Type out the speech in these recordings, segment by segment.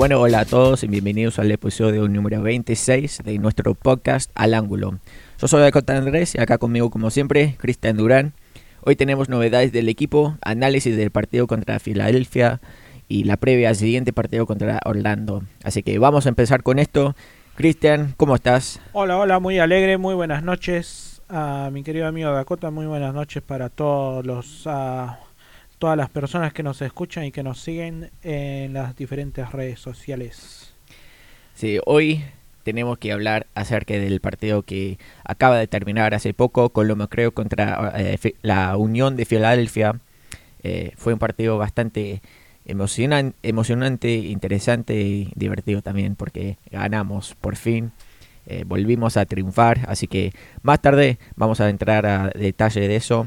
Bueno, hola a todos y bienvenidos al episodio número 26 de nuestro podcast Al Ángulo. Yo soy Dakota Andrés y acá conmigo, como siempre, Cristian Durán. Hoy tenemos novedades del equipo, análisis del partido contra Filadelfia y la previa al siguiente partido contra Orlando. Así que vamos a empezar con esto. Cristian, ¿cómo estás? Hola, hola, muy alegre, muy buenas noches a mi querido amigo Dakota, muy buenas noches para todos los ah, todas las personas que nos escuchan y que nos siguen en las diferentes redes sociales. Sí, hoy tenemos que hablar acerca del partido que acaba de terminar hace poco, Colombia creo contra eh, la Unión de Filadelfia. Eh, fue un partido bastante emocionante, emocionante, interesante y divertido también porque ganamos por fin. Eh, volvimos a triunfar, así que más tarde vamos a entrar a detalle de eso.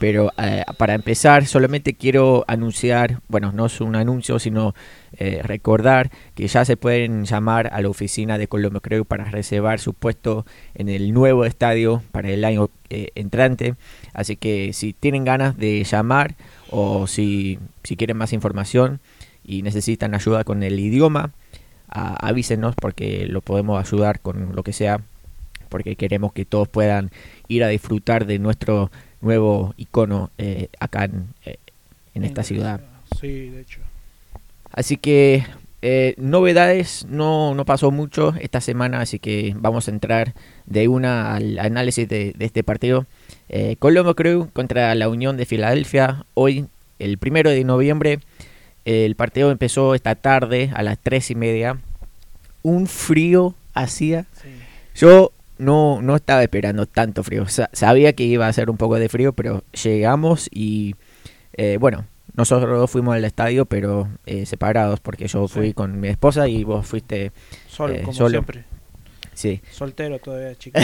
Pero eh, para empezar, solamente quiero anunciar, bueno, no es un anuncio, sino eh, recordar que ya se pueden llamar a la oficina de Colombia Creo para reservar su puesto en el nuevo estadio para el año entrante. Así que si tienen ganas de llamar o si, si quieren más información y necesitan ayuda con el idioma, avísenos porque lo podemos ayudar con lo que sea, porque queremos que todos puedan ir a disfrutar de nuestro nuevo icono eh, acá en, eh, en esta ciudad. Sí, de hecho. Así que eh, novedades, no, no pasó mucho esta semana, así que vamos a entrar de una al análisis de, de este partido. Eh, Colombo Crew contra la Unión de Filadelfia. Hoy, el primero de noviembre, el partido empezó esta tarde a las tres y media. Un frío hacía. Sí. Yo no, no estaba esperando tanto frío. Sa- sabía que iba a ser un poco de frío, pero llegamos y eh, bueno, nosotros dos fuimos al estadio, pero eh, separados, porque yo fui Sí. con mi esposa y vos fuiste, Solo, Eh, como solo. siempre. sí. Soltero todavía, chicos.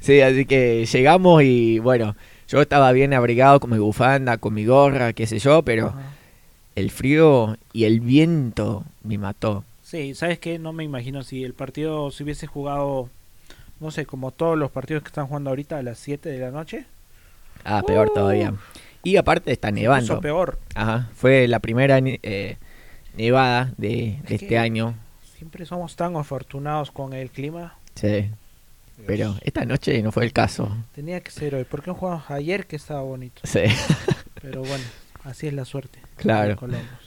Sí, así que llegamos y bueno, yo estaba bien abrigado con mi bufanda, con mi gorra, qué sé yo, pero Ajá. el frío y el viento me mató. Sí, ¿sabes qué? No me imagino si el partido se hubiese jugado, no sé, como todos los partidos que están jugando ahorita a las 7 de la noche. Ah, peor todavía. Y aparte está nevando. Peor. Ajá, fue la primera eh, nevada de, de Es este año. Siempre somos tan afortunados con el clima. Sí, pero esta noche no fue el caso. Tenía que ser hoy. ¿Por qué no jugamos ayer que estaba bonito? Sí, Pero bueno, así es la suerte. Claro. de Columbus.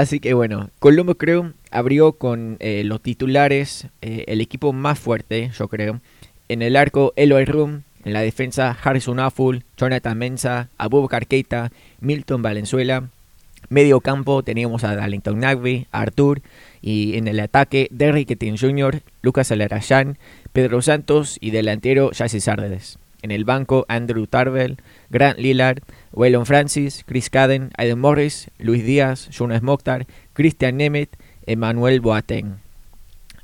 Así que bueno, Colombo creo abrió con eh, los titulares, eh, el equipo más fuerte, yo creo. En el arco, Eloy Room. En la defensa, Harrison Afful, Jonathan Mensa, Abubakar Keita, Milton Valenzuela. Medio campo teníamos a Darlington Nagby, a Artur. Y en el ataque, Derrick Jr., Lucas Alarayán, Pedro Santos y delantero Jesse Sardes. En el banco, Andrew Tarvel, Grant Lillard, Waylon Francis, Chris Cadden, Aiden Morris, Luis Díaz, Jonas Mokhtar, Christian Nemeth, Emmanuel Boateng.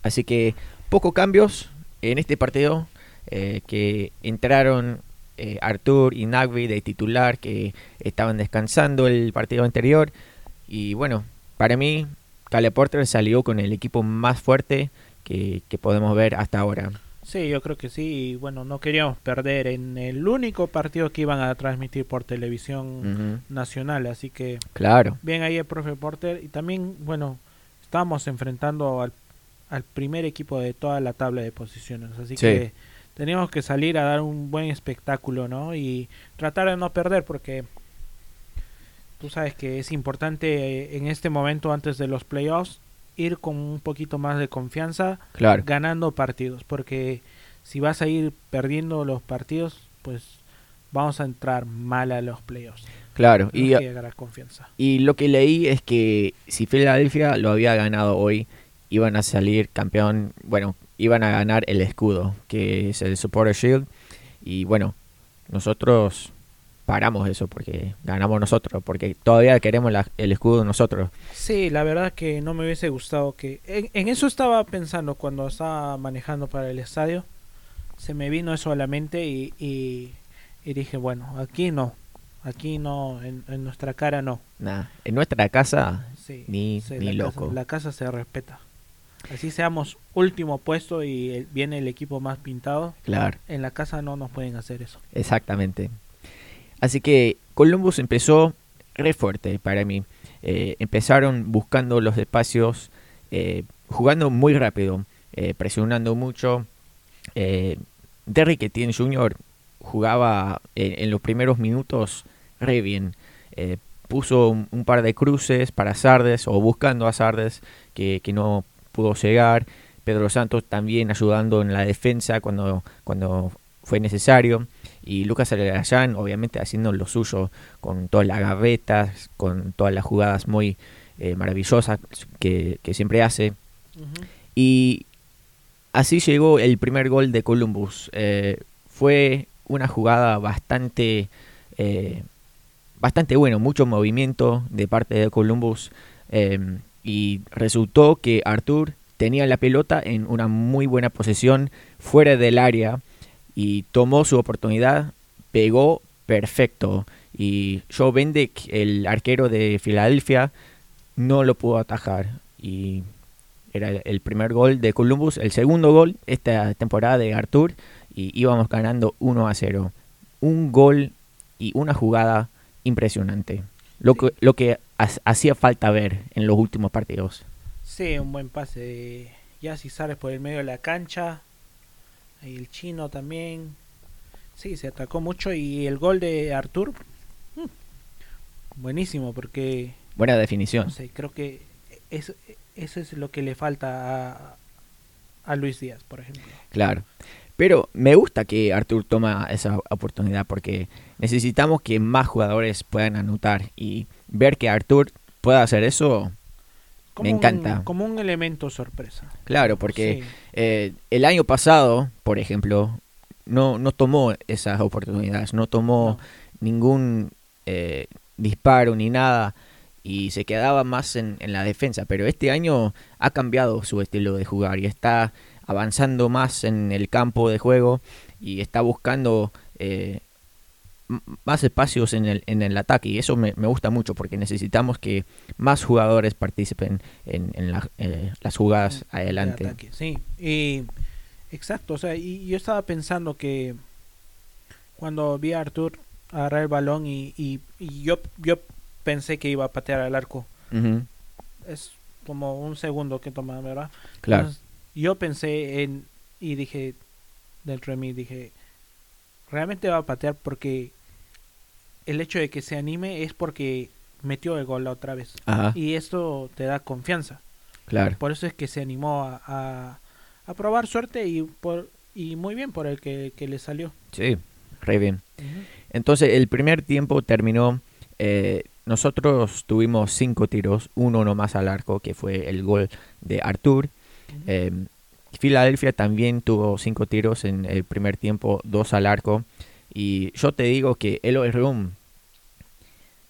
Así que pocos cambios en este partido eh, que entraron eh, Artur y Nagby de titular que estaban descansando el partido anterior y bueno, para mí Caleb Porter salió con el equipo más fuerte que podemos ver hasta ahora. Sí, yo creo que sí. Y bueno, no queríamos perder en el único partido que iban a transmitir por televisión nacional. Así que Claro, bien ahí el profe Porter. Y también, bueno, estábamos enfrentando al, al primer equipo de toda la tabla de posiciones. Así Sí. que teníamos que salir a dar un buen espectáculo, ¿no? Y tratar de no perder porque tú sabes que es importante eh, en este momento antes de los playoffs ir con un poquito más de confianza claro. ganando partidos, porque si vas a ir perdiendo los partidos, pues vamos a entrar mal a los playoffs. Claro, y, Tenemos que ganar confianza. y lo que leí es que si Filadelfia lo había ganado hoy, iban a salir campeón, bueno, iban a ganar el escudo, que es el Supporter Shield. Y bueno, nosotros paramos eso porque ganamos nosotros, porque todavía queremos la- el escudo nosotros. Sí, la verdad que no me hubiese gustado que... En, en eso estaba pensando cuando estaba manejando para el estadio. Se me vino eso a la mente y, y, y dije, bueno, aquí no. Aquí no, en, en nuestra cara no. Nah, en nuestra casa Sí, Ni- sí, ni la loco. Casa, la casa se respeta. Así seamos último puesto y el- viene el equipo más pintado. Claro, En la casa no nos pueden hacer eso. exactamente. Así que Columbus empezó re fuerte para mí. Eh, empezaron buscando los espacios, eh, jugando muy rápido, eh, presionando mucho. Derrick Etienne Jr. jugaba en los primeros minutos re bien. puso un, par de cruces para Sardes o buscando a Sardes que, que no pudo llegar. Pedro Santos también ayudando en la defensa cuando, cuando fue necesario. Y Lucas Alarayán, obviamente, haciendo lo suyo con todas las gavetas, con todas las jugadas muy eh, maravillosas que, siempre hace. Y así llegó el primer gol de Columbus. Eh, fue una jugada bastante, eh, bastante bueno, mucho movimiento de parte de Columbus. y resultó que Artur tenía la pelota en una muy buena posesión fuera del área y tomó su oportunidad, pegó perfecto. Y Joe Bendek, el arquero de Filadelfia, no lo pudo atajar. Y era el primer gol de Columbus, el segundo gol esta temporada de Artur. Y íbamos ganando 1 a 0. Un gol y una jugada impresionante. Lo que, lo que hacía falta ver en los últimos partidos. Sí, un buen pase Ya si sales por el medio de la cancha, el chino también. Sí, se atacó mucho y el gol de Artur, mm, buenísimo porque... Buena definición. No creo que eso, eso es lo que le falta a, a Luis Díaz, por ejemplo. Claro. Pero me gusta que Artur toma esa oportunidad porque necesitamos que más jugadores puedan anotar y ver que Artur pueda hacer eso me encanta. como un elemento sorpresa. Claro, porque eh, el año pasado, por ejemplo, no, no tomó esas oportunidades, no tomó ningún eh, disparo ni nada y se quedaba más en, en, la defensa. Pero este año ha cambiado su estilo de jugar y está avanzando más en el campo de juego y está buscando eh, más espacios en el, en el ataque y eso me, gusta mucho porque necesitamos que más jugadores participen en, en eh, las jugadas adelante. sí, y exacto, o sea, y yo estaba pensando que cuando vi a Artur agarrar el balón y, y, yo, yo pensé que iba a patear al arco. Es como un segundo que toma, ¿verdad? Claro. yo pensé en y dije dentro de mí dije realmente va a patear porque el hecho de que se anime es porque metió el gol la otra vez. Y esto te da confianza. Claro. Por eso es que se animó a, a, probar suerte y, por, y muy bien por el que, le salió. Sí, re bien. Entonces el primer tiempo terminó, eh, nosotros tuvimos cinco tiros, uno nomás al arco, que fue el gol de Artur. Eh, Filadelfia también tuvo cinco tiros en el primer tiempo, dos al arco. Y yo te digo que Eloy Room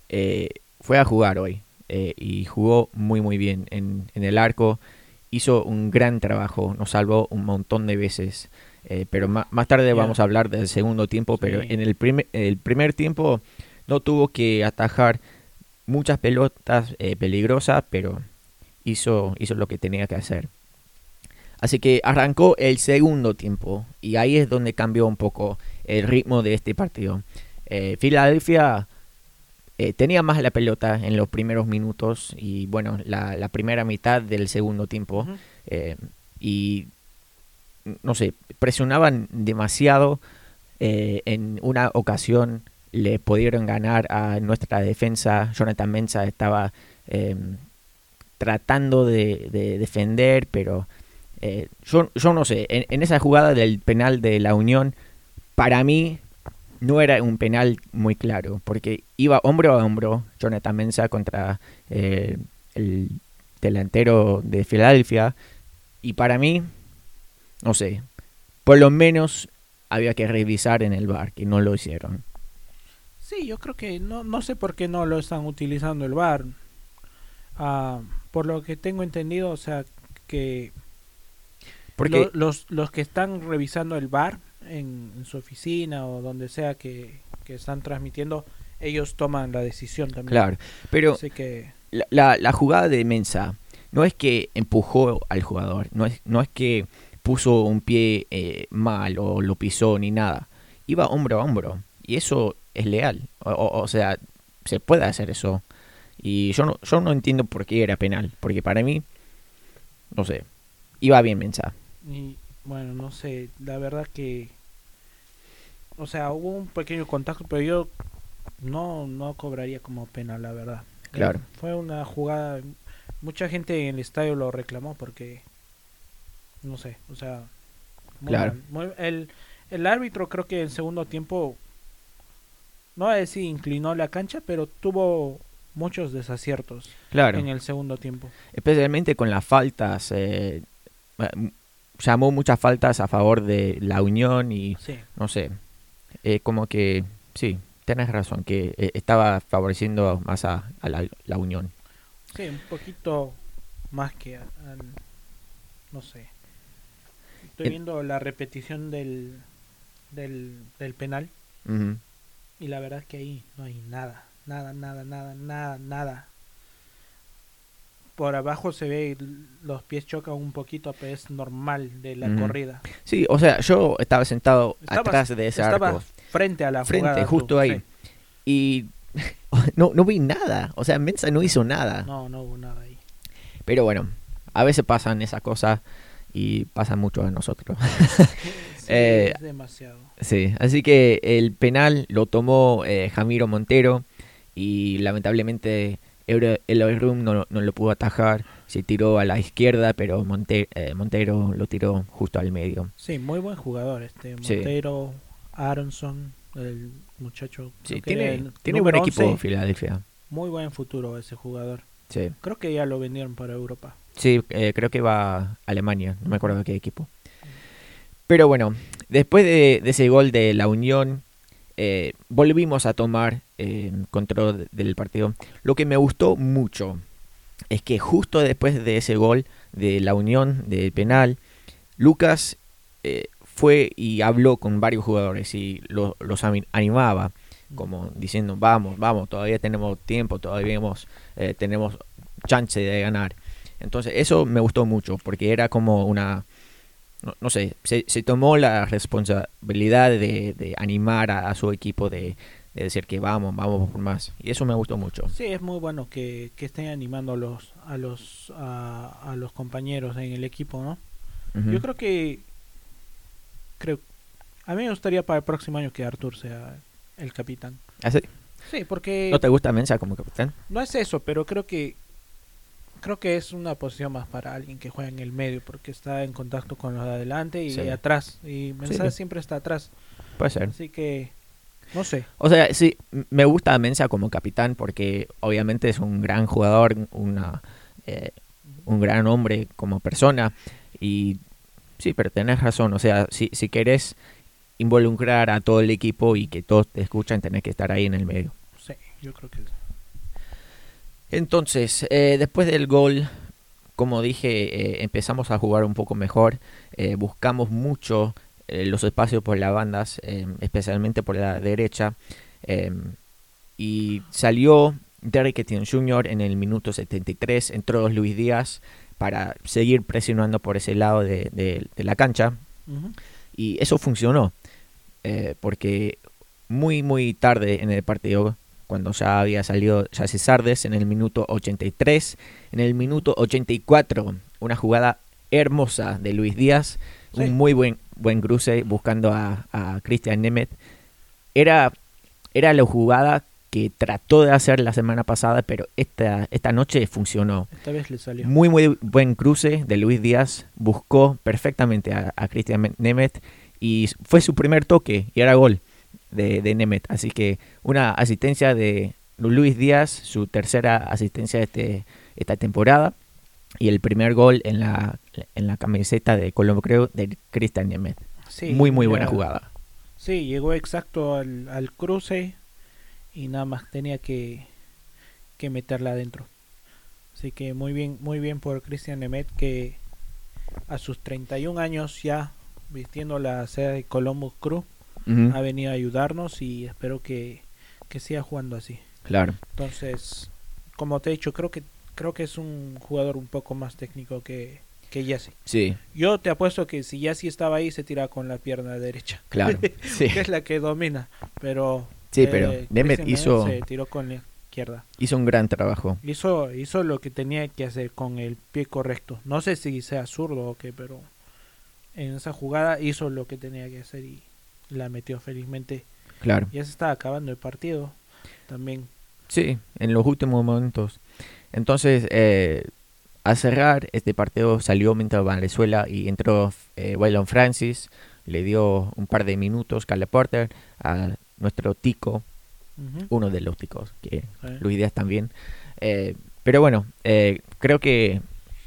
eh, fue a jugar hoy eh, y jugó muy muy bien en, el arco. Hizo un gran trabajo, nos salvó un montón de veces. Eh, pero más, tarde vamos a hablar del segundo tiempo, pero en el, primer, el primer tiempo no tuvo que atajar muchas pelotas peligrosas, pero hizo, hizo lo que tenía que hacer. Así que arrancó el segundo tiempo y ahí es donde cambió un poco el ritmo de este partido. Filadelfia eh, tenía más la pelota en los primeros minutos y bueno, la, primera mitad del segundo tiempo. Eh, y no sé, presionaban demasiado. Eh, en una ocasión le pudieron ganar a nuestra defensa. Jonathan Mensa estaba tratando de, defender, pero yo, yo no sé, en, en esa jugada del penal de la Unión, para mí no era un penal muy claro, porque iba hombro a hombro Jonathan Mensa contra eh, el delantero de Filadelfia, y para mí, no sé, por lo menos había que revisar en el bar, que no lo hicieron. Sí, yo creo que no, no sé por qué no lo están utilizando el bar. Ah, por lo que tengo entendido, o sea, que porque los, los que están revisando el bar en, su oficina o donde sea que, están transmitiendo, ellos toman la decisión también. Claro, pero que... la, la, jugada de Mensa no es que empujó al jugador, no es, no es que puso un pie eh, mal o lo pisó ni nada. Iba hombro a hombro y eso es leal. O, sea, se puede hacer eso. Y yo no, yo no entiendo por qué era penal, porque para mí, no sé, iba bien Mensa. Y bueno, no sé, la verdad que. O sea, hubo un pequeño contacto, pero yo no, no cobraría como penal, la verdad. Claro. Eh, fue una jugada. Mucha gente en el estadio lo reclamó porque. No sé, o sea. muy Claro. muy- el, el árbitro creo que en segundo tiempo. No voy a decir inclinó la cancha, pero tuvo muchos desaciertos Claro. en el segundo tiempo. Especialmente con las faltas. eh, llamó muchas faltas a favor de la Unión y Sí. no sé. Eh, como que, sí, tenés razón, que eh, estaba favoreciendo más a, a la, la Unión. Sí, un poquito más que al- no sé. Estoy En- viendo la repetición del, del, del penal y la verdad que ahí no hay nada, nada, nada, nada, nada, nada. Por abajo se ve los pies chocan un poquito, pero es normal de la corrida. Sí, o sea, yo estaba sentado Estabas- atrás de ese estaba arco. frente a la Frente, jugada, tú, justo ahí. sí. Y no, no vi nada. O sea, Mensa no hizo nada. No, no hubo nada ahí. Pero bueno, a veces pasan esas cosas y pasan mucho a nosotros. Sí, Eh, es demasiado. sí, así que el penal lo tomó eh, Jamiro Montero y lamentablemente el Oyrum no, no lo pudo atajar. Se tiró a la izquierda, pero Monte- eh, Montero lo tiró justo al medio. Sí, muy buen jugador este Sí. Montero, Aronson, el muchacho. Sí, tiene, el tiene buen equipo 11, Filadelfia. Muy buen futuro ese jugador. Sí, Creo que ya lo vendieron para Europa. sí eh, creo que va a Alemania, no me acuerdo de qué equipo. Pero bueno, después de, de ese gol de la Unión, eh, volvimos a tomar eh, control del partido. Lo que me gustó mucho es que justo después de ese gol de la Unión, de penal, Lucas eh, fue y habló con varios jugadores y lo- los animaba, como diciendo, vamos, vamos, todavía tenemos tiempo, todavía hemos, eh, tenemos chance de ganar. Entonces eso me gustó mucho porque era como una, no, no sé, se, se tomó la responsabilidad de, de animar a, a su equipo, de, de decir que vamos, vamos por más. Y eso me gustó mucho. Sí, es muy bueno que, que estén animando a los a los a, a los compañeros en el equipo, ¿no? Ujú. Yo creo que creo a mí me gustaría para el próximo año que Artur sea el capitán. ¿Así? Sí, porque ¿No te gusta Mensa como capitán? no es eso, pero creo que creo que es una posición más para alguien que juega en el medio porque está en contacto con los de adelante y Sí. atrás y Mensah Sí. siempre está atrás, Puede ser. así que no sé. O sea, sí, me gusta Mensa como capitán porque obviamente es un gran jugador, una, eh, un gran hombre como persona. Y sí, pero tenés razón. O sea, si, si querés involucrar a todo el equipo y que todos te escuchan, tenés que estar ahí en el medio. Sí, yo creo que Entonces, eh, después del gol, como dije, eh, empezamos a jugar un poco mejor. eh, buscamos mucho los espacios por las bandas, eh, especialmente por la derecha. eh, y salió Derrick Etienne Jr. en el minuto 73. Entró Luis Díaz para seguir presionando por ese lado de, de- de la cancha. Y eso funcionó. eh, porque muy, muy tarde en el partido, cuando ya había salido Jesse Sardes en el minuto 83, en el minuto 84, una jugada hermosa de Luis Díaz, Sí. un muy buen, buen cruce buscando a, a Christian Nemeth. Era, era la jugada que trató de hacer la semana pasada, pero esta, esta noche funcionó. Esta vez le salió. Muy, muy buen cruce de Luis Díaz. Buscó perfectamente a, a Christian Nemeth y fue su primer toque y era gol de, de Nemeth. Así que una asistencia de Luis Díaz, su tercera asistencia de este, esta temporada y el primer gol en la, en la camiseta de Colombo, creo, de Christian Nemeth. Sí, muy, muy buena jugada. Sí, llegó exacto al, al cruce y nada más tenía que, que meterla adentro. Así que muy bien, muy bien por Christian Nemeth que a sus 31 años ya vistiendo la sede de Columbus Crew ha venido a ayudarnos y espero que, que siga jugando así. Claro. Entonces, como te he dicho, creo que creo que es un jugador un poco más técnico que, que Jesse. Sí, Yo te apuesto que si Jesse estaba ahí se tira con la pierna derecha. claro. Sí. que es la que domina. Pero Sí, pero eh, Nemeth Christian hizo- se tiró con, la- izquierda. Hizo un gran trabajo. Hizo, hizo lo que tenía que hacer con el pie correcto. No sé si sea zurdo o qué, pero en esa jugada hizo lo que tenía que hacer y la metió felizmente. Claro. Ya se está acabando el partido también. Sí, en los últimos momentos. Entonces, eh, a cerrar, este partido salió mientras Venezuela y entró eh, Waylon Francis. Le dio un par de minutos Carla Porter a nuestro tico, uno de los ticos, que. Luis Díaz también. Eh, pero bueno, eh, creo que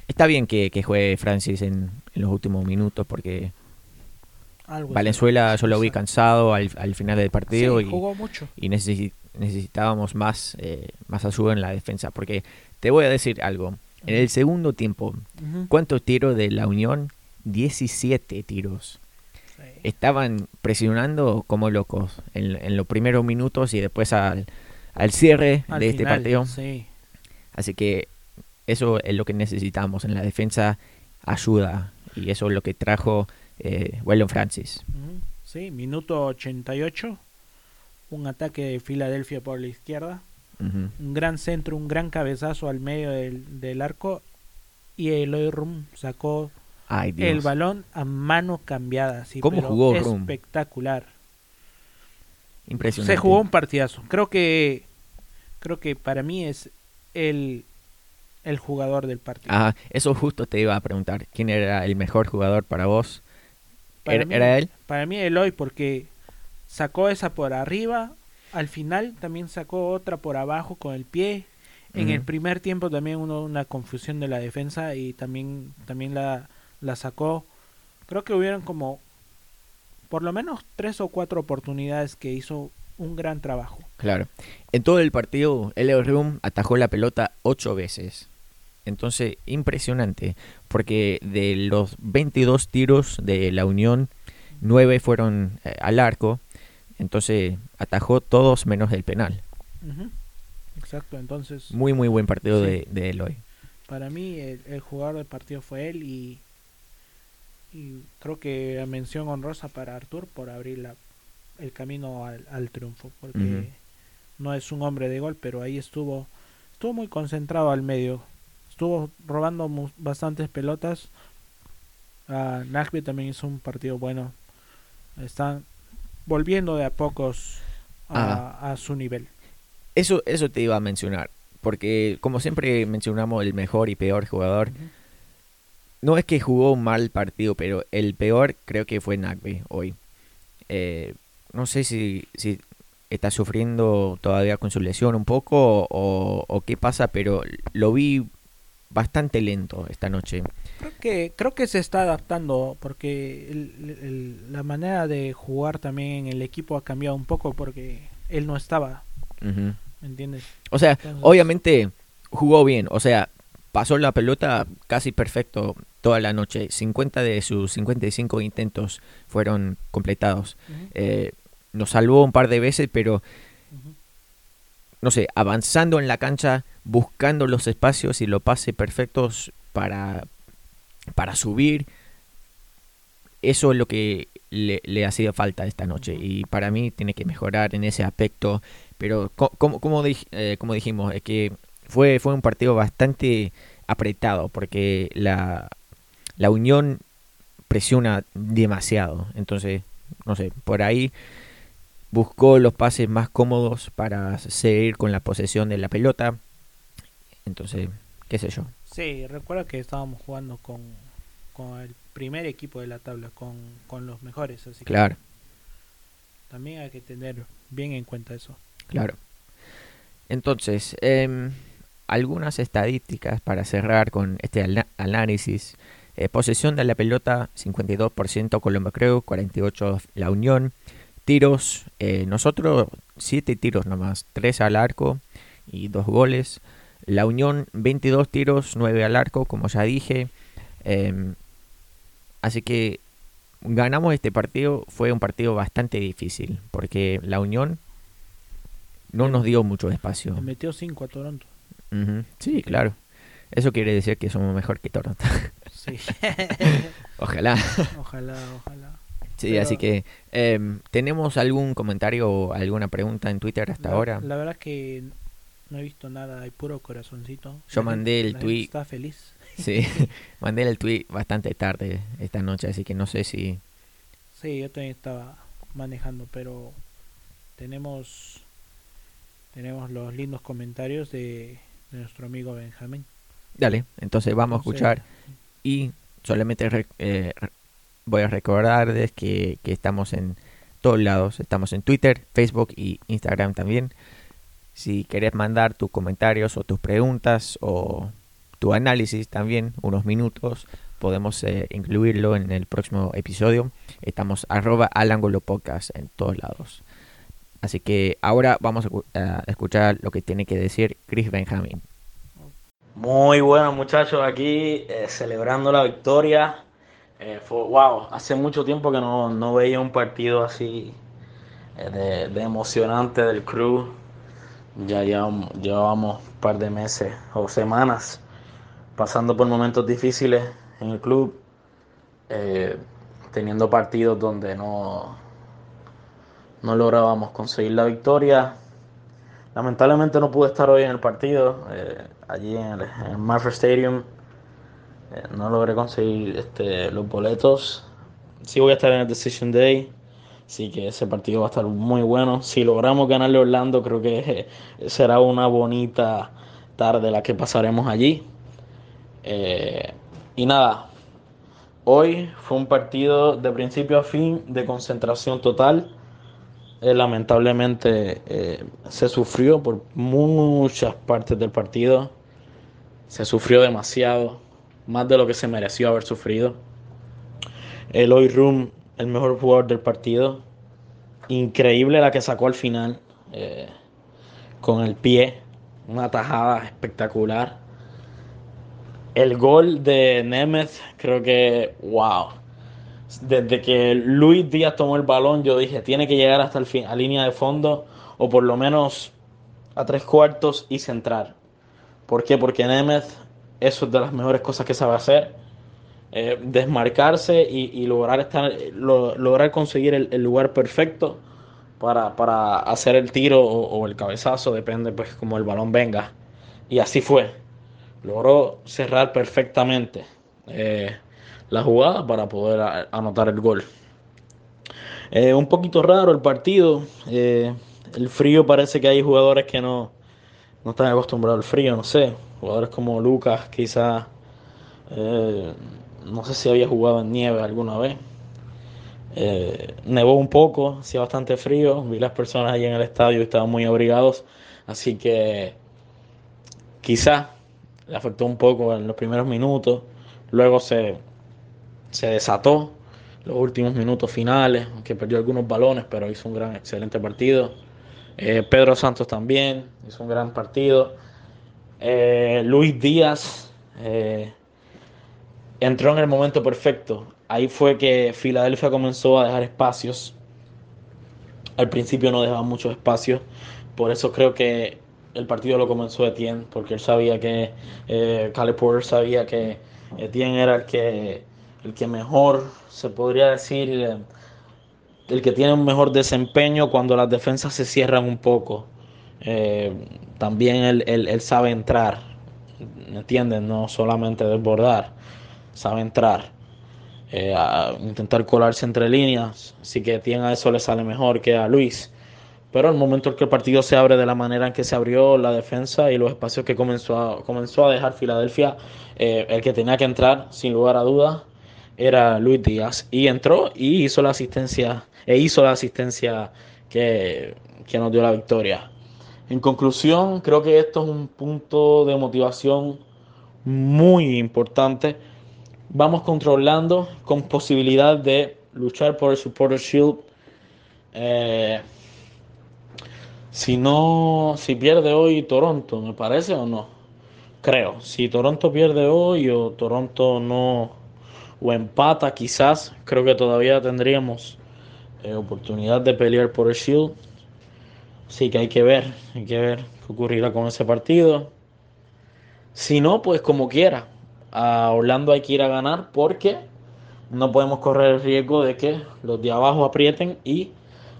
está bien que, que juegue Francis en, en los últimos minutos porque Algo Valenzuela yo lo vi cansado al, al final del partido Sí, y, jugó mucho. y necesi- necesitábamos más, eh, más ayuda en la defensa. Porque te voy a decir algo. En el segundo tiempo. ¿cuántos tiros de la Unión? 17 tiros. Sí. Estaban presionando como locos en, en los primeros minutos y después al, al cierre Al de este partido. Sí. Así que eso es lo que necesitamos en la defensa, ayuda. Y eso es lo que trajo eh, Francis. Sí, minuto 88. Un ataque de Filadelfia por la izquierda. Un gran centro, un gran cabezazo al medio del, del arco. Y Eloy Rum sacó Ay, el balón a mano cambiada. Sí, ¿Cómo jugó Rum? Espectacular. Impresionante. Se jugó un partidazo. Creo que creo que para mí es el el jugador del partido. Ah, eso justo te iba a preguntar. ¿Quién era el mejor jugador para vos? Para ¿Era, mí- era él? Para mí Eloy porque sacó esa por arriba, al final también sacó otra por abajo con el pie. En el primer tiempo también hubo una confusión de la defensa y también también la, la sacó. Creo que hubieron como por lo menos tres o cuatro oportunidades que hizo un gran trabajo. Claro. En todo el partido, Elio Rum atajó la pelota ocho veces. Entonces, impresionante. Porque de los 22 tiros de la Unión, 9 fueron eh, al arco. Entonces, atajó todos menos el penal. Ujú. Exacto, entonces Muy, muy buen partido Sí. de, de Eloy. para mí el, el jugador del partido fue él y, y creo que la mención honrosa para Artur por abrir la, el camino al, al triunfo porque no es un hombre de gol pero ahí estuvo estuvo muy concentrado al medio estuvo robando bastantes pelotas uh, Nashville también hizo un partido bueno están volviendo de a pocos a, a su nivel Eso, eso te iba a mencionar. Porque, como siempre mencionamos, el mejor y peor jugador. No es que jugó un mal partido, pero el peor creo que fue Nagbe hoy. Eh, no sé si, si está sufriendo todavía con su lesión un poco o, o qué pasa, pero lo vi bastante lento esta noche. Creo que, creo que se está adaptando porque el- el- la manera de jugar también en el equipo ha cambiado un poco porque él no estaba. ¿me entiendes? O sea, Entonces- obviamente jugó bien, o sea, pasó la pelota casi perfecto toda la noche. 50 de sus 55 intentos fueron completados. Eh, nos salvó un par de veces, pero no sé, avanzando en la cancha, buscando los espacios y los pases perfectos para, para subir. Eso es lo que le, le hacía falta esta noche y para mí tiene que mejorar en ese aspecto. Pero co- como, como, eh, como dijimos, es que fue, fue un partido bastante apretado porque la, la Unión presiona demasiado. Entonces, no sé, por ahí buscó los pases más cómodos para seguir con la posesión de la pelota. Entonces, qué sé yo. Sí, recuerda que estábamos jugando con, con el primer equipo de la tabla, con, con los mejores, así que Claro, también hay que tener bien en cuenta eso. claro. Entonces, em, algunas estadísticas para cerrar con este análisis. Eh, posesión de la pelota, 52% Colombia Creo, 48% la Unión. Tiros, eh, nosotros 7 tiros nomás, 3 al arco y 2 goles. La Unión 22 tiros, 9 al arco, como ya dije. Em, así que ganamos este partido, fue un partido bastante difícil, porque la Unión no nos dio mucho espacio. Le metió 5 a Toronto. Sí, claro. Eso quiere decir que somos mejor que Toronto. Sí. Ojalá. ojalá, ojalá. Sí, Pero- así que em, ¿tenemos algún comentario o alguna pregunta en Twitter hasta La- ahora? La verdad que no he visto nada, hay puro corazoncito. Yo mandé el tweet. Está feliz. Sí, mandé el tweet bastante tarde esta noche, así que no sé si... Sí, yo también estaba manejando, pero tenemos tenemos los lindos comentarios de, de nuestro amigo Benjamín. Dale, entonces vamos a escuchar y solamente re- eh, voy a recordarles que, que estamos en todos lados, estamos en Twitter, Facebook y Instagram también. Si querés mandar tus comentarios o tus preguntas o tu análisis también, unos minutos, podemos eh, incluirlo en el próximo episodio. Estamos arroba al ángulo podcast en todos lados. Así que ahora vamos a escu- a escuchar lo que tiene que decir Chris Benjamin. Muy buenos muchachos aquí eh, celebrando la victoria. Eh, wow, hace mucho tiempo que no, no veía un partido así de, de emocionante del crew. Ya llevamos, llevábamos un par de meses o semanas pasando por momentos difíciles en el club, eh, teniendo partidos donde no, no lográbamos conseguir la victoria. Lamentablemente no pude estar hoy en el partido, eh, allí en el, en el Marfer Stadium. Eh, no logré conseguir este, los boletos. Sí voy a estar en el Decision Day, así que ese partido va a estar muy bueno. Si logramos ganarle a Orlando, creo que eh, será una bonita tarde la que pasaremos allí. Eh, y nada, hoy fue un partido de principio a fin de concentración total. Eh, lamentablemente se sufrió por muchas partes del partido. Se sufrió demasiado, más de lo que se mereció haber sufrido. Eloy Room, el mejor jugador del partido. Increíble la que sacó al final eh, con el pie. Una tajada espectacular. El gol de Nemeth, creo que, wow desde que Luis Díaz tomó el balón, yo dije, tiene que llegar hasta el fin, a línea de fondo, o por lo menos a tres cuartos y centrar. ¿Por qué? Porque Nemeth, eso es de las mejores cosas que sabe hacer. Eh, desmarcarse y, lograr estar, lo- lograr conseguir el, lugar perfecto para, para hacer el tiro o, el cabezazo, depende pues como el balón venga. Y así fue. Logró cerrar perfectamente. Eh, la jugada para poder anotar el gol. Eh, un poquito raro el partido. el frío parece que hay jugadores que no, no están acostumbrados al frío, no sé. Jugadores como Lucas, quizás. No sé si había jugado en nieve alguna vez. Eh, nevó un poco, hacía bastante frío. Vi las personas ahí en el estadio estaban muy abrigados. Así que quizás le afectó un poco en los primeros minutos. Luego se, se desató los últimos minutos finales, aunque perdió algunos balones, pero hizo un gran, excelente partido. Eh, Pedro Santos también hizo un gran partido. Eh, Luis Díaz entró en el momento perfecto. Ahí fue que Filadelfia comenzó a dejar espacios. Al principio no dejaba muchos espacios. Por eso creo que el partido lo comenzó Etienne, porque él sabía que eh, Caleb Porter sabía que Etienne era el que, el que mejor, se podría decir, eh, el que tiene un mejor desempeño cuando las defensas se cierran un poco. Eh, también él, él- él sabe entrar, ¿me entienden? No solamente desbordar, sabe entrar. eh, a intentar colarse entre líneas, así que Etienne a eso le sale mejor que a Luis. Pero el momento en que el partido se abre de la manera en que se abrió la defensa y los espacios que comenzó a, comenzó a dejar Filadelfia, eh, el que tenía que entrar, sin lugar a dudas, era Luis Díaz. Y entró y hizo la asistencia, e hizo la asistencia que, que nos dio la victoria. En conclusión, creo que esto es un punto de motivación muy importante. Vamos controlando con posibilidad de luchar por el Supporter Shield. Eh, si no, si pierde hoy Toronto, ¿me parece o no? Creo. Si Toronto pierde hoy o Toronto no o empata, quizás creo que todavía tendríamos eh, oportunidad de pelear por el Shield. Así que hay que ver, hay que ver qué ocurrirá con ese partido. Si no, pues como quiera. A Orlando hay que ir a ganar porque no podemos correr el riesgo de que los de abajo aprieten y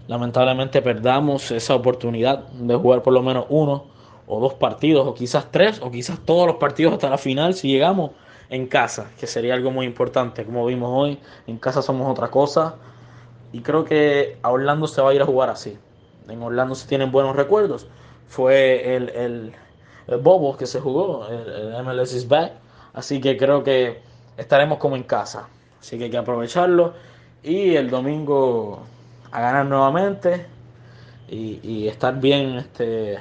lamentablemente perdamos esa oportunidad de jugar por lo menos uno o dos partidos, o quizás tres, o quizás todos los partidos hasta la final si llegamos en casa, que sería algo muy importante. Como vimos hoy, en casa somos otra cosa. Y creo que a Orlando se va a ir a jugar así. En Orlando se tienen buenos recuerdos. Fue el, el, Bobo que se jugó, el, el MLS is back. Así que creo que estaremos como en casa. Así que hay que aprovecharlo. Y el domingo a ganar nuevamente y, y estar bien este,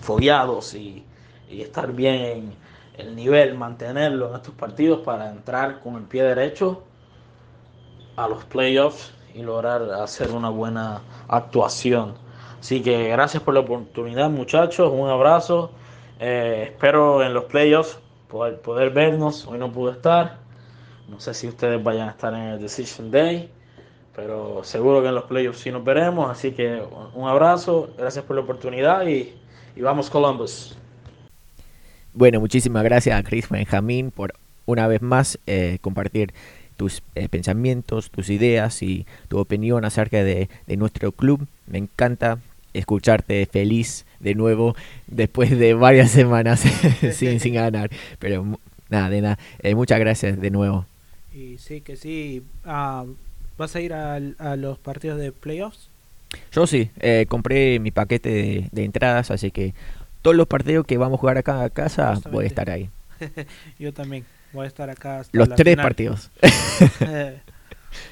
fogueados y, y estar bien en el nivel, mantenerlo en estos partidos para entrar con el pie derecho a los playoffs y lograr hacer una buena actuación. Así que gracias por la oportunidad muchachos, un abrazo. Eh, espero en los playoffs poder, poder vernos. Hoy no pude estar. No sé si ustedes vayan a estar en el Decision Day, pero seguro que en los playoffs sí nos veremos. Así que un abrazo, gracias por la oportunidad y, y vamos Columbus. Bueno, muchísimas gracias a Chris Benjamín por una vez más eh, compartir tus eh, pensamientos, tus ideas y tu opinión acerca de, de, nuestro club. Me encanta escucharte feliz de nuevo después de varias semanas sin, sin ganar. Pero nada, de nada. Eh, muchas gracias de nuevo. Y sí, que sí. Uh, ¿Vas a ir a, a, los partidos de playoffs? Yo sí, eh, compré mi paquete de, de, entradas, así que todos los partidos que vamos a jugar acá a casa Justamente. voy a estar ahí. Yo también voy a estar acá. Hasta los tres final. partidos.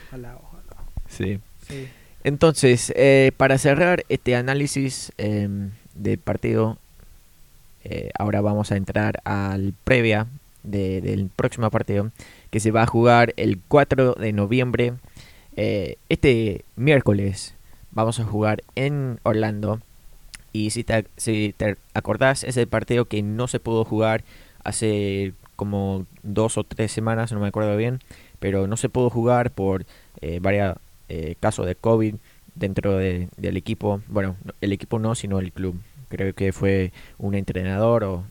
ojalá, ojalá. Sí. sí. Entonces, eh, para cerrar este análisis eh, del partido, eh, ahora vamos a entrar al previa de, del próximo partido, que se va a jugar el 4 de noviembre. Eh, este miércoles vamos a jugar en Orlando. Y si te, acordás, es el partido que no se pudo jugar hace como dos o tres semanas, no me acuerdo bien, pero no se pudo jugar por eh, varios casos de COVID dentro de, del equipo. Bueno, el equipo no, sino el club. Creo que fue un entrenador o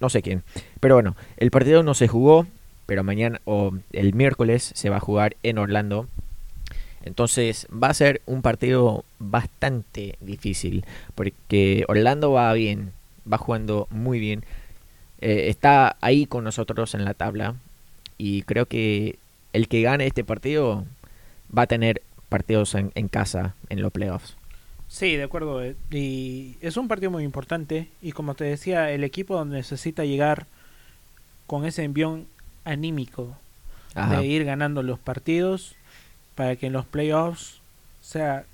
no sé quién. Pero bueno, el partido no se jugó, pero mañana o el miércoles se va a jugar en Orlando. Entonces va a ser un partido bastante difícil porque Orlando va bien, va jugando muy bien. Eh, está ahí con nosotros en la tabla y creo que el que gane este partido va a tener partidos en, en casa en los playoffs. Sí, de acuerdo. Y es un partido muy importante y como te decía, el equipo necesita llegar con ese envión anímico Ajá. de ir ganando los partidos para que en los playoffs sea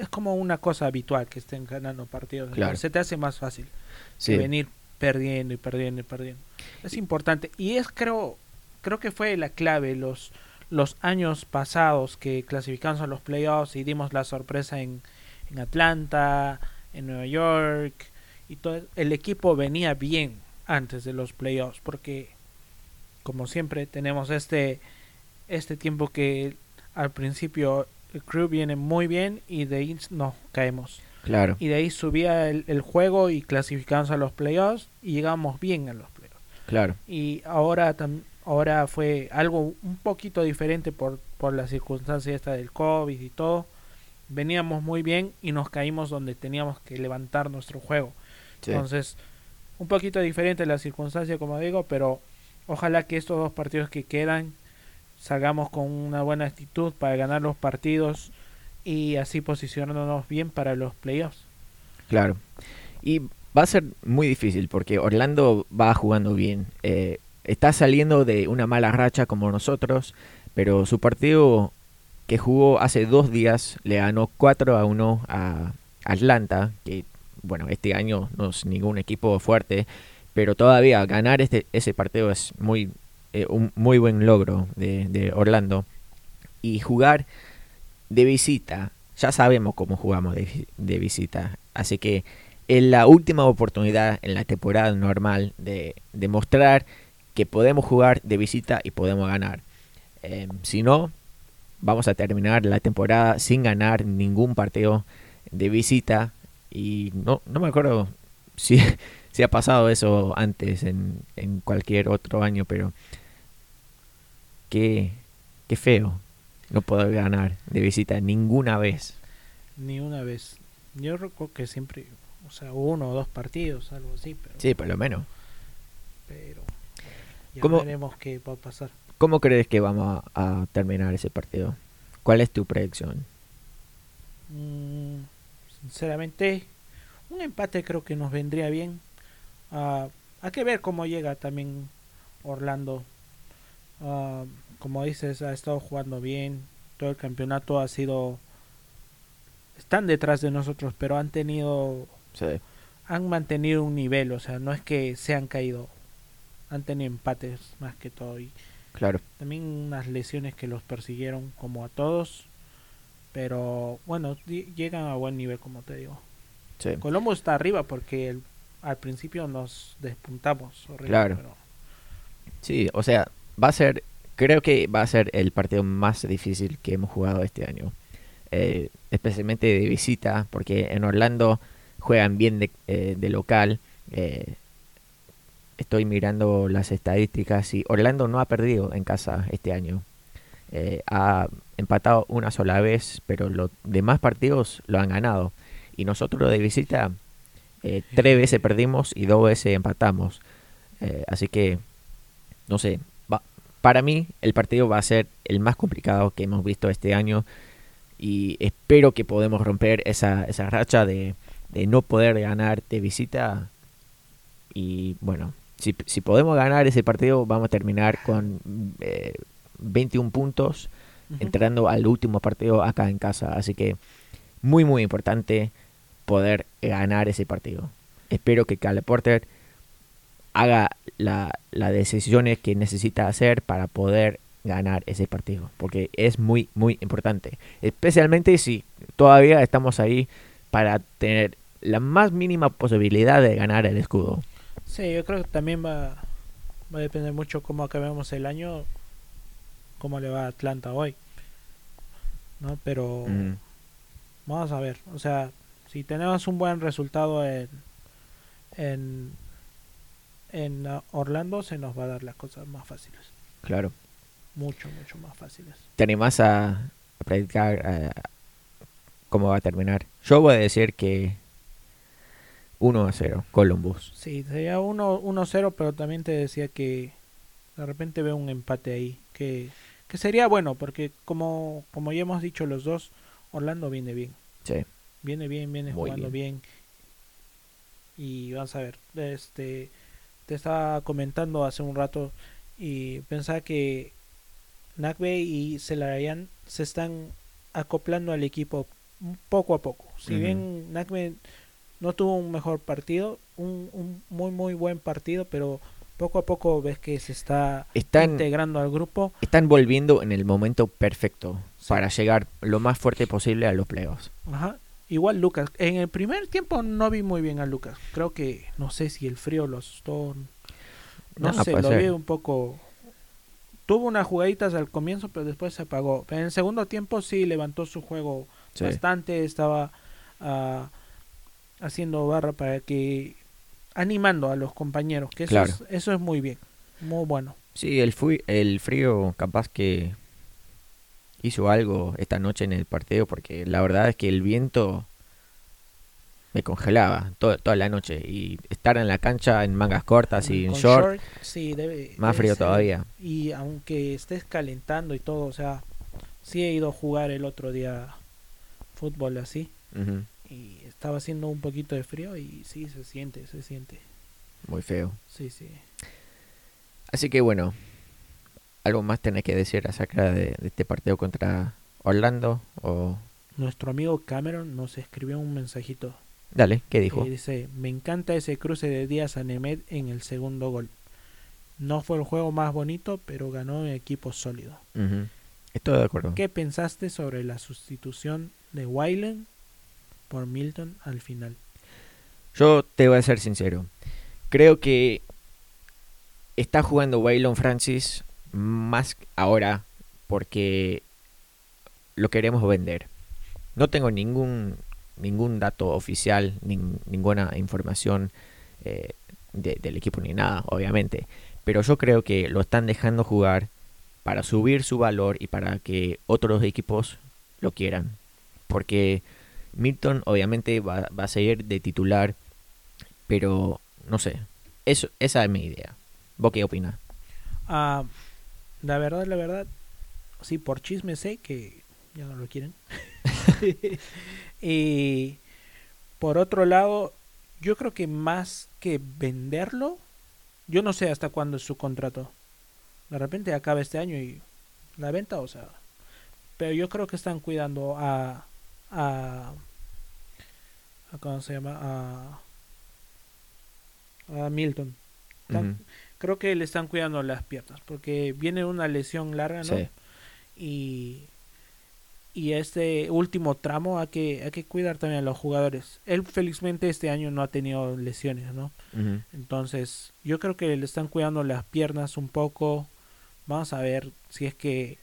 es como una cosa habitual que estén ganando partidos. Claro. Se te hace más fácil Sí. que venir perdiendo y perdiendo y perdiendo. Es importante y es creo creo que fue la clave los los años pasados que clasificamos a los playoffs y dimos la sorpresa en, en Atlanta, en Nueva York y todo el equipo venía bien antes de los playoffs porque como siempre tenemos este este tiempo que al principio el crew viene muy bien y de ahí nos caemos. Claro. Y de ahí subía el, el, juego y clasificamos a los playoffs y llegamos bien a los playoffs. Claro. Y ahora ahora fue algo un poquito diferente por, por la circunstancia esta del COVID y todo. Veníamos muy bien y nos caímos donde teníamos que levantar nuestro juego. Sí. Entonces, un poquito diferente la circunstancia, como digo, pero ojalá que estos dos partidos que quedan salgamos con una buena actitud para ganar los partidos y así posicionándonos bien para los playoffs. Claro. Y va a ser muy difícil porque Orlando va jugando bien. Eh, está saliendo de una mala racha como nosotros, pero su partido que jugó hace dos días le ganó 4 a 1 a Atlanta, que bueno, este año no es ningún equipo fuerte, pero todavía ganar este, ese partido es muy, eh, un muy buen logro de, Orlando. Y jugar de visita, ya sabemos cómo jugamos de, de, visita. Así que es la última oportunidad en la temporada normal de, de mostrar que podemos jugar de visita y podemos ganar. Eh, si no, vamos a terminar la temporada sin ganar ningún partido de visita. Y no, no me acuerdo si, si ha pasado eso antes en, en cualquier otro año, pero qué, qué feo no poder ganar de visita ninguna vez. Ni una vez. Yo recuerdo que siempre, O sea, uno o dos partidos, algo así. Pero, Sí, por lo menos. pero ya ¿Cómo- veremos qué va a pasar. ¿Cómo crees que vamos a, a terminar ese partido? ¿Cuál es tu predicción? Mm, sinceramente, un empate creo que nos vendría bien. Ah, hay que ver cómo llega también Orlando. Ah, como dices, ha estado jugando bien. Todo el campeonato ha sido... Están detrás de nosotros, pero han tenido... Sí, Han mantenido un nivel, o sea, no es que se han caído. Han tenido empates más que todo. Y claro. también unas lesiones que los persiguieron como a todos. Pero bueno, llegan a buen nivel, como te digo. Sí. Colombo está arriba porque el- al principio nos despuntamos. horrible, Claro. pero- Sí, o sea, va a ser, creo que va a ser el partido más difícil que hemos jugado este año. Eh, especialmente de visita, porque en Orlando juegan bien de, eh, de local. Eh, estoy mirando las estadísticas y Orlando no ha perdido en casa este año. Eh, ha empatado una sola vez, pero los demás partidos lo han ganado. Y nosotros de visita, eh, tres veces perdimos y dos veces empatamos. Eh, así que no sé, para mí el partido va a ser el más complicado que hemos visto este año y espero que podamos romper esa, esa racha de, de no poder ganar de visita y bueno, si, si podemos ganar ese partido vamos a terminar con eh, 21 puntos Ujú. entrando al último partido acá en casa, así que muy muy importante poder ganar ese partido. Espero que Cale Porter haga la- las decisiones que necesita hacer para poder ganar ese partido, porque es muy, muy importante, especialmente si todavía estamos ahí para tener la más mínima posibilidad de ganar el escudo. Sí, yo creo que también va, va a depender mucho cómo acabemos el año, cómo le va a Atlanta hoy. ¿No? Pero vamos a ver. O sea, si tenemos un buen resultado en, en, en Orlando, se nos va a dar las cosas más fáciles. claro. Mucho, mucho más fáciles. ¿Te animás a, a predicar cómo va a terminar? Yo voy a decir que 1 a 0, Columbus. Sí, sería 1 1-0, pero también te decía que de repente veo un empate ahí. Que, que sería bueno, porque como, como ya hemos dicho los dos, Orlando viene bien. Sí, Viene bien, viene Muy jugando bien. Y vamos a ver, este te estaba comentando hace un rato y pensaba que Nakbe y Celarayan se están acoplando al equipo poco a poco. Si bien Nakbe no tuvo un mejor partido, un, un muy muy buen partido, pero poco a poco ves que se está Están, integrando al grupo. están volviendo en el momento perfecto Sí. para llegar lo más fuerte posible a los playoffs. Ajá. Igual Lucas, en el primer tiempo no vi muy bien a Lucas. Creo que no sé si el frío lo asustó. No sé, lo ser. vi un poco. Tuvo unas jugaditas al comienzo, pero después se apagó. En el segundo tiempo sí levantó su juego Sí. bastante. Estaba ah, haciendo barra para que animando a los compañeros. Que eso, Claro. es, eso es muy bien, muy bueno. Sí, el, fui- el frío capaz que hizo algo esta noche en el partido porque la verdad es que el viento me congelaba to- toda la noche y estar en la cancha en mangas cortas y en short, sí, debe, más debe frío ser. todavía. Y aunque estés calentando y todo, o sea, sí he ido a jugar el otro día fútbol así y estaba haciendo un poquito de frío y sí se siente, se siente. Muy feo. Sí, sí. Así que bueno, ¿algo más tenés que decir acerca de, de este partido contra Orlando? O... Nuestro amigo Cameron nos escribió un mensajito Dale, ¿qué que dijo? dice, me encanta ese cruce de Díaz a Nemed en el segundo gol. No fue el juego más bonito, pero ganó un equipo sólido. Estoy de acuerdo. ¿Qué pensaste sobre la sustitución de Wyland por Milton al final? Yo te voy a ser sincero. Creo que está jugando Waylon Francis más ahora porque lo queremos vender. No tengo ningún ningún dato oficial, nin- ninguna información eh, de- del equipo ni nada, obviamente. Pero yo creo que lo están dejando jugar para subir su valor y para que otros equipos lo quieran. Porque Milton obviamente va, va a seguir de titular, pero no sé. Eso, esa es mi idea. ¿Vos qué opinas? Ah, la verdad, la verdad, sí, por chisme sé que ya no lo quieren. y por otro lado, yo creo que más que venderlo, yo no sé hasta cuándo es su contrato. De repente acaba este año y la venta, o sea, pero yo creo que están cuidando a a, a ¿cómo se llama? a a Milton. Están-. Creo que le están cuidando las piernas porque viene una lesión larga, ¿no? Sí. Y y este último tramo hay que hay que cuidar también a los jugadores. Él felizmente este año no ha tenido lesiones, ¿no? Entonces, yo creo que le están cuidando las piernas un poco. Vamos a ver si es que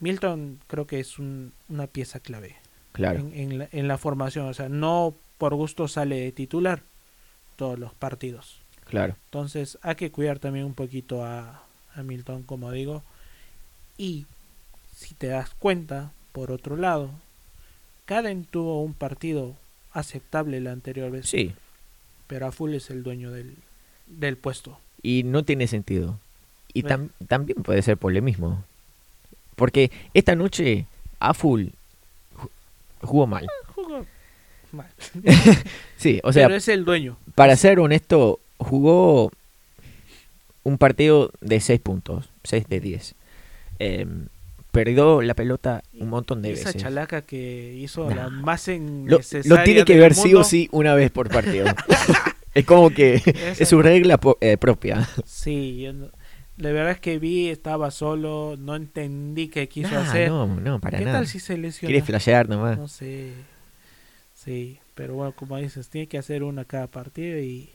Milton creo que es un- una pieza clave Claro. en, en la, en la formación. O sea, no por gusto sale de titular todos los partidos. Claro. Entonces, hay que cuidar también un poquito a, a Milton, como digo. Y si te das cuenta, por otro lado, Caden tuvo un partido aceptable la anterior vez Sí. pero Aful es el dueño del, del puesto. Y no tiene sentido. Y tam- también puede ser por mismo. Porque esta noche Aful ju- jugó mal. Jugó mal. Sí, o sea, pero es el dueño. para ser honesto, jugó un partido de 6 puntos, 6 de 10. Em, perdió la pelota un montón de Esa veces. chalaca que hizo Nah. la más Lo, innecesaria lo tiene que ver sí o sí una vez por partido. es como que Esa- es su regla po- eh, propia. Sí, yo no- la verdad es que vi, estaba solo, no entendí qué quiso Nah, hacer. no, no, para ¿Qué nada. tal si se lesiona? Quiere flashear nomás. No sé. Sí, pero bueno, como dices, tiene que hacer una cada partido y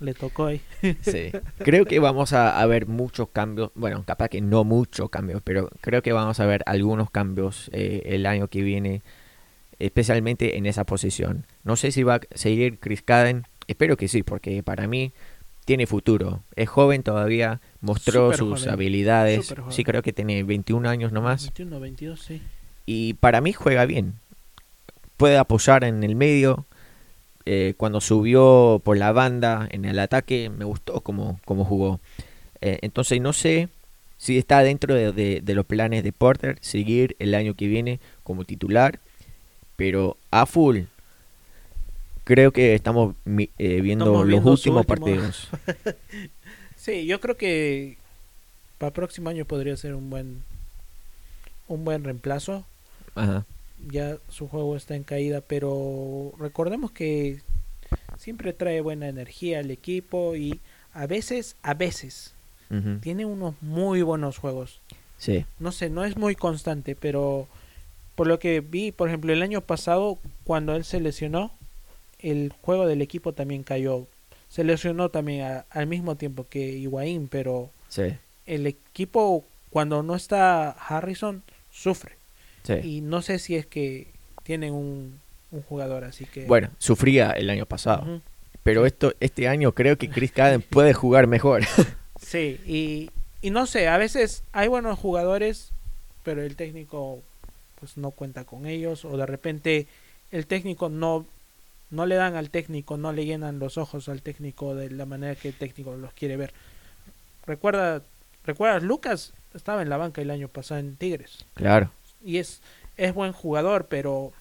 le tocó ahí. Sí. Creo que vamos a, a ver muchos cambios. Bueno, capaz que no muchos cambios, pero creo que vamos a ver algunos cambios eh, el año que viene, especialmente en esa posición. No sé si va a seguir Chris Caden. Espero que sí, porque para mí tiene futuro. Es joven todavía, mostró sus joven, habilidades. Sí, creo que tiene 21 años nomás. 21, 22, sí. Y para mí juega bien. Puede apoyar en el medio. Eh, cuando subió por la banda en el ataque, me gustó cómo, cómo jugó. Eh, entonces no sé si está dentro de, de- de los planes de Porter seguir el año que viene como titular. Pero a full, creo que estamos eh, viendo Estamos los viendo últimos último- partidos. Sí, yo creo que para el próximo año podría ser un buen un buen reemplazo. Ajá. Ya su juego está en caída, pero recordemos que siempre trae buena energía al equipo y a veces, a veces tiene unos muy buenos juegos. Sí, No sé, no es muy constante, pero por lo que vi, por ejemplo, el año pasado cuando él se lesionó, el juego del equipo también cayó. Se lesionó también a- al mismo tiempo que Higuaín, pero sí, el equipo cuando no está Harrison sufre sí. y no sé si es que tienen un, un jugador así que Bueno, sufría el año pasado. Pero esto, este año creo que Chris Caden puede jugar mejor. sí y, y no sé a veces hay buenos jugadores pero el técnico pues no cuenta con ellos o de repente el técnico no no le dan al técnico no le llenan los ojos al técnico de la manera que el técnico los quiere ver. Recuerda recuerdas Lucas estaba en la banca el año pasado en Tigres. Claro, y es es buen jugador pero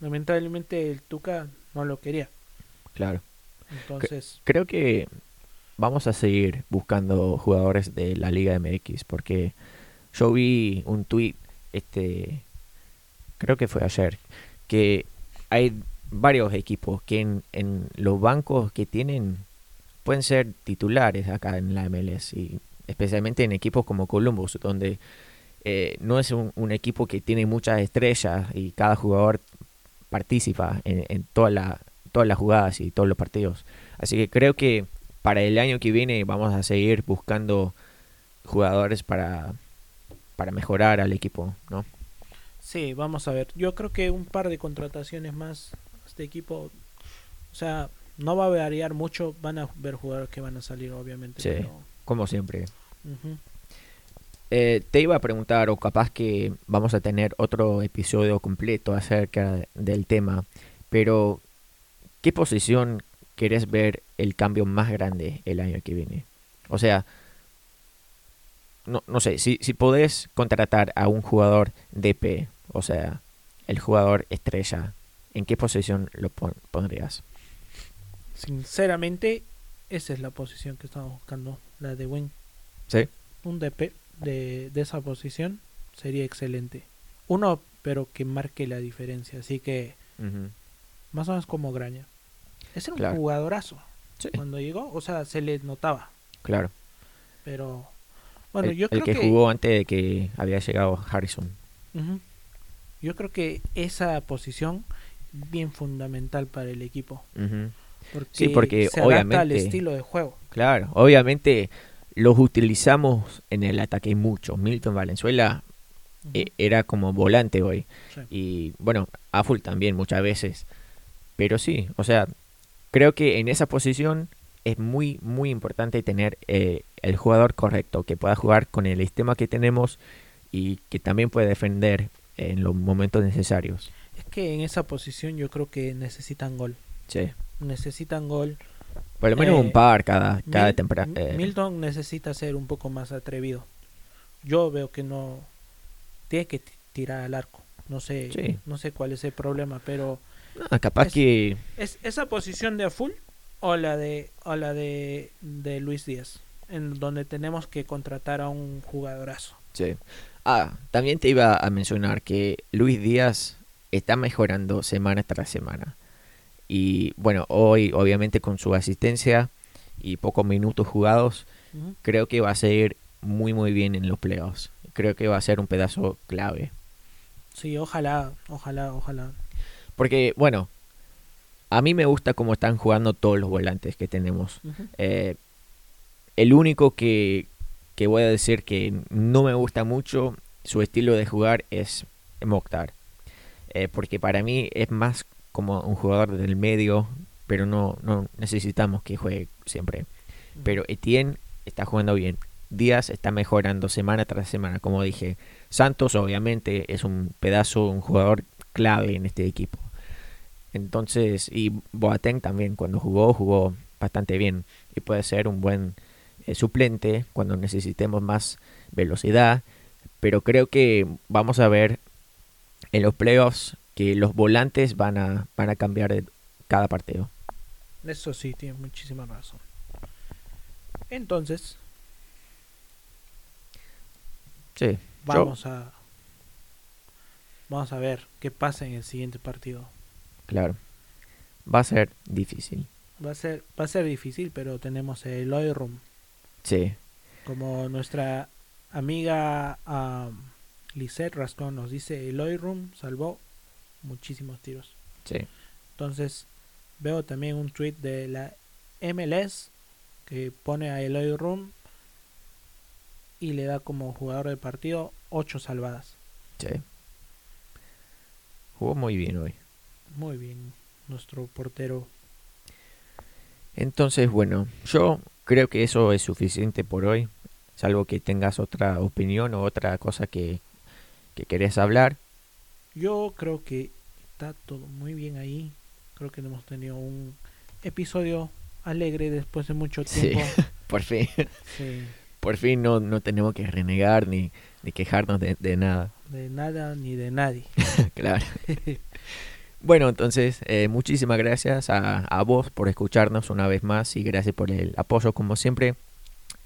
lamentablemente el Tuca no lo quería. Claro. entonces Creo que vamos a seguir buscando jugadores de la Liga MX porque yo vi un tweet, este, creo que fue ayer, que hay varios equipos que en, en los bancos que tienen pueden ser titulares acá en la MLS y especialmente en equipos como Columbus donde eh, no es un, equipo que tiene muchas estrellas y cada jugador participa en, en toda la, todas las jugadas y todos los partidos. Así que creo que para el año que viene vamos a seguir buscando jugadores para, para mejorar al equipo, ¿no? Sí, vamos a ver. Yo creo que un par de contrataciones más. Este equipo, o sea, no va a variar mucho. Van a ver jugadores que van a salir, obviamente. Sí. pero- Como siempre. Eh, te iba a preguntar, o capaz que vamos a tener otro episodio completo acerca del tema, pero ¿qué posición querés ver el cambio más grande el año que viene? O sea, no, no sé, si, si podés contratar a un jugador DP, o sea, el jugador estrella, ¿en qué posición lo pondrías? Sinceramente, esa es la posición que estamos buscando, la de Wing. ¿Sí? Un DP de, esa posición sería excelente. Uno, pero que marque la diferencia. Así que, más o menos como Graña. Es un jugadorazo. Cuando llegó, o sea, se le notaba. Claro. Pero, bueno, el, yo creo que, que jugó antes de que había llegado Harrison. Yo creo que esa posición bien fundamental para el equipo. Porque sí, porque se obviamente al estilo de juego. Claro, obviamente los utilizamos en el ataque mucho. Milton Valenzuela eh, era como volante hoy. Y bueno, Aful también muchas veces. Pero sí, o sea, creo que en esa posición es muy, muy importante tener eh, el jugador correcto, que pueda jugar con el sistema que tenemos y que también pueda defender en los momentos necesarios. Es que en esa posición yo creo que necesitan gol. Sí. Necesitan gol. Por lo menos un eh, par cada, cada temporada. Eh. Milton necesita ser un poco más atrevido. Yo veo que no tiene que tirar al arco. No sé, no sé cuál es el problema, pero ah, capaz que es esa posición de full o la de o la de, de Luis Díaz, en donde tenemos que contratar a un jugadorazo. Sí. Ah, también te iba a mencionar que Luis Díaz está mejorando semana tras semana. Y bueno, hoy obviamente con su asistencia y pocos minutos jugados, creo que va a ser muy muy bien en los playoffs. Creo que va a ser un pedazo clave. Sí, ojalá, ojalá, ojalá. Porque bueno, a mí me gusta cómo están jugando todos los volantes que tenemos. Eh, el único que, que voy a decir que no me gusta mucho su estilo de jugar es Mokhtar. Eh, porque para mí es más como un jugador del medio, pero no, no necesitamos que juegue siempre. Pero Etienne está jugando bien. Díaz está mejorando semana tras semana, como dije. Santos obviamente es un pedazo, un jugador clave en este equipo. Entonces, y Boateng también cuando jugó, jugó bastante bien y puede ser un buen eh, suplente cuando necesitemos más velocidad. Pero creo que vamos a ver en los playoffs que los volantes van a, van a cambiar cada partido. Eso sí, tiene muchísima razón. Entonces, sí, vamos a vamos a ver qué pasa en el siguiente partido. Claro. Va a ser difícil. Va a ser va a ser difícil, pero tenemos el Oil Room Sí. Como nuestra amiga um, Lisette Rascón nos dice, Eloy Room salvó muchísimos tiros. Sí. Entonces, veo también un tweet de la MLS que pone a Eloy Room y le da como jugador del partido 8 salvadas. Sí. Jugó muy bien hoy. Muy bien, nuestro portero. Entonces, bueno, yo creo que eso es suficiente por hoy, salvo que tengas otra opinión o otra cosa que, que querés hablar. Yo creo que está todo muy bien ahí. Creo que hemos tenido un episodio alegre después de mucho tiempo. por fin. Por fin no, no tenemos que renegar ni, ni quejarnos de, de nada. De nada ni de nadie. claro. Bueno, entonces, eh, muchísimas gracias a, a, vos por escucharnos una vez más y gracias por el apoyo como siempre.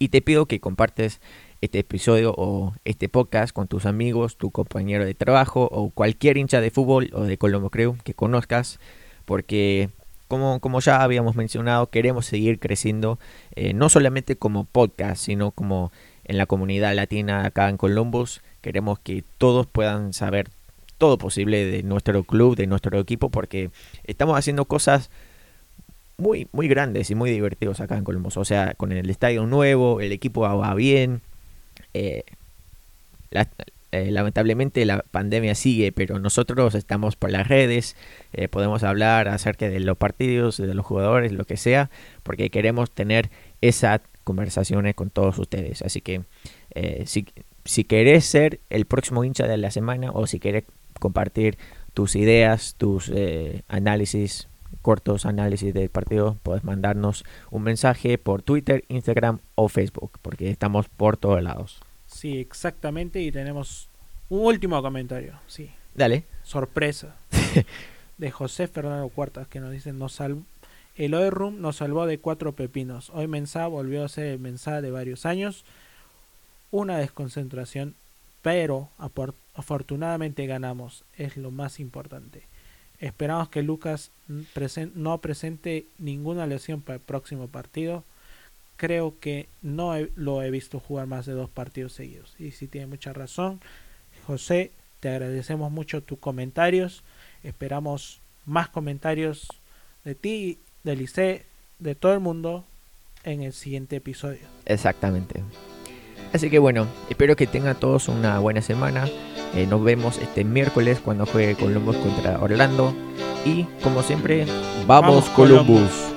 Y te pido que compartes este episodio o este podcast con tus amigos, tu compañero de trabajo o cualquier hincha de fútbol o de Colombo Creo que conozcas, porque como, como ya habíamos mencionado, queremos seguir creciendo, eh, no solamente como podcast, sino como en la comunidad latina acá en Columbus. Queremos que todos puedan saber todo posible de nuestro club, de nuestro equipo, porque estamos haciendo cosas muy, muy grandes y muy divertidos acá en Columbus. O sea, con el estadio nuevo, el equipo va bien. Eh, eh, lamentablemente la pandemia sigue, pero nosotros estamos por las redes, eh, podemos hablar acerca de los partidos, de los jugadores, lo que sea, porque queremos tener esas conversaciones con todos ustedes. Así que si si querés ser el próximo hincha de la semana o si querés compartir tus ideas, tus eh, análisis, cortos análisis del partido, puedes mandarnos un mensaje por Twitter, Instagram o Facebook, porque estamos por todos lados. Sí, exactamente, y tenemos un último comentario, sí. Dale. Sorpresa. de José Fernando Cuartas, que nos dice, nos el Room nos salvó de cuatro pepinos. Hoy Mensah volvió a ser el Mensah de varios años. Una desconcentración, pero afortunadamente ganamos. Es lo más importante. Esperamos que Lucas no presente ninguna lesión para el próximo partido. Creo que no lo he visto jugar más de dos partidos seguidos. Y si tiene mucha razón, José, te agradecemos mucho tus comentarios. Esperamos más comentarios de ti, de Lice, de todo el mundo en el siguiente episodio. Exactamente. Así que bueno, espero que tengan todos una buena semana. Eh, nos vemos este miércoles cuando juegue Columbus contra Orlando. Y como siempre, vamos, Columbus.